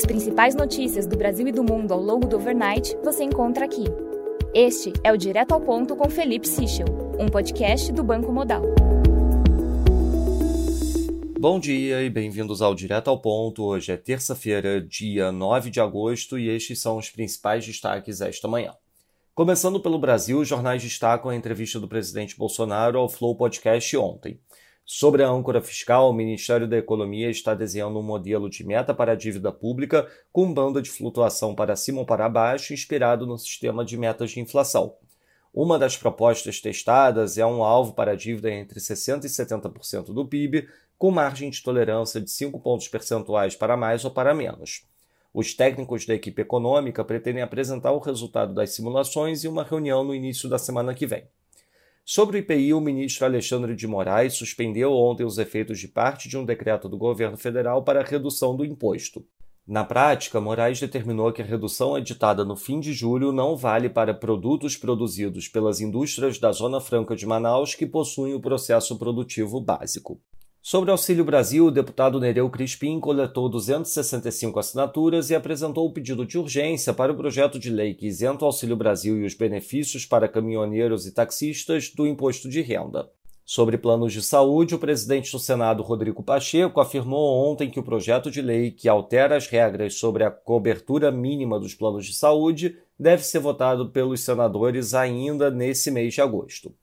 As principais notícias do Brasil e do mundo ao longo do overnight você encontra aqui. Este é o Direto ao Ponto com Felipe Sichel, um podcast do Banco Modal. Bom dia e bem-vindos ao Direto ao Ponto. Hoje é terça-feira, dia 9 de agosto, e estes são os principais destaques esta manhã. Começando pelo Brasil, os jornais destacam a entrevista do presidente Bolsonaro ao Flow Podcast ontem. Sobre a âncora fiscal, o Ministério da Economia está desenhando um modelo de meta para a dívida pública com banda de flutuação para cima ou para baixo, inspirado no sistema de metas de inflação. Uma das propostas testadas é um alvo para a dívida entre 60% e 70% do PIB, com margem de tolerância de 5 pontos percentuais para mais ou para menos. Os técnicos da equipe econômica pretendem apresentar o resultado das simulações em uma reunião no início da semana que vem. Sobre o IPI, o ministro Alexandre de Moraes suspendeu ontem os efeitos de parte de um decreto do governo federal para a redução do imposto. Na prática, Moraes determinou que a redução editada no fim de julho não vale para produtos produzidos pelas indústrias da Zona Franca de Manaus que possuem o processo produtivo básico. Sobre Auxílio Brasil, o deputado Nereu Crispim coletou 265 assinaturas e apresentou o pedido de urgência para o projeto de lei que isenta o Auxílio Brasil e os benefícios para caminhoneiros e taxistas do imposto de renda. Sobre planos de saúde, o presidente do Senado, Rodrigo Pacheco, afirmou ontem que o projeto de lei que altera as regras sobre a cobertura mínima dos planos de saúde deve ser votado pelos senadores ainda nesse mês de agosto.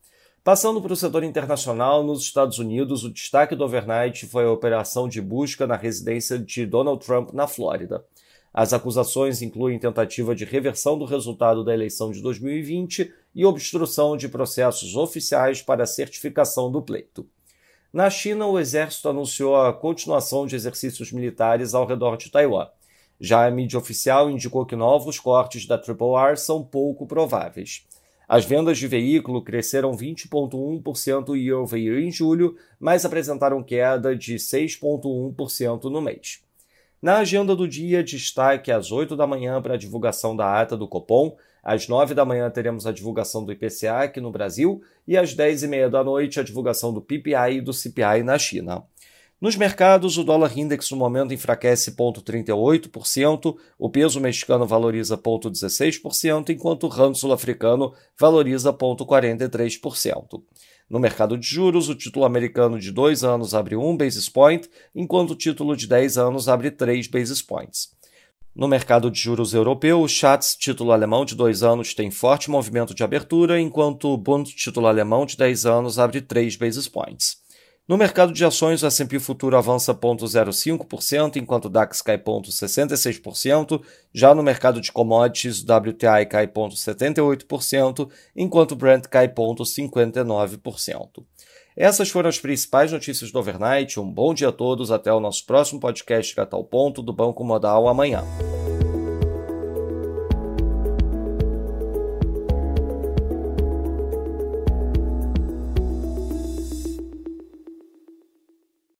Passando para o setor internacional, nos Estados Unidos, o destaque do overnight foi a operação de busca na residência de Donald Trump na Flórida. As acusações incluem tentativa de reversão do resultado da eleição de 2020 e obstrução de processos oficiais para certificação do pleito. Na China, o exército anunciou a continuação de exercícios militares ao redor de Taiwan. Já a mídia oficial indicou que novos cortes da Triple R são pouco prováveis. As vendas de veículo cresceram 20,1% year over year em julho, mas apresentaram queda de 6,1% no mês. Na agenda do dia, destaque às 8 da manhã para a divulgação da ata do Copom, às 9 da manhã teremos a divulgação do IPCA aqui no Brasil e às 10 e meia da noite a divulgação do PPI e do CPI na China. Nos mercados, o dólar index no momento enfraquece 0,38%, o peso mexicano valoriza 0,16%, enquanto o rand sul-africano valoriza 0,43%. No mercado de juros, o título americano de 2 anos abre 1 basis point, enquanto o título de 10 anos abre 3 basis points. No mercado de juros europeu, o Schatz, título alemão de 2 anos, tem forte movimento de abertura, enquanto o Bund, título alemão de 10 anos, abre 3 basis points. No mercado de ações, o S&P Futuro avança 0,05%, enquanto o DAX cai 0,66%. Já no mercado de commodities, o WTI cai 0,78%, enquanto o Brent cai 0,59%. Essas foram as principais notícias do overnight. Um bom dia a todos. Até o nosso próximo podcast Catal Ponto do Banco Modal amanhã.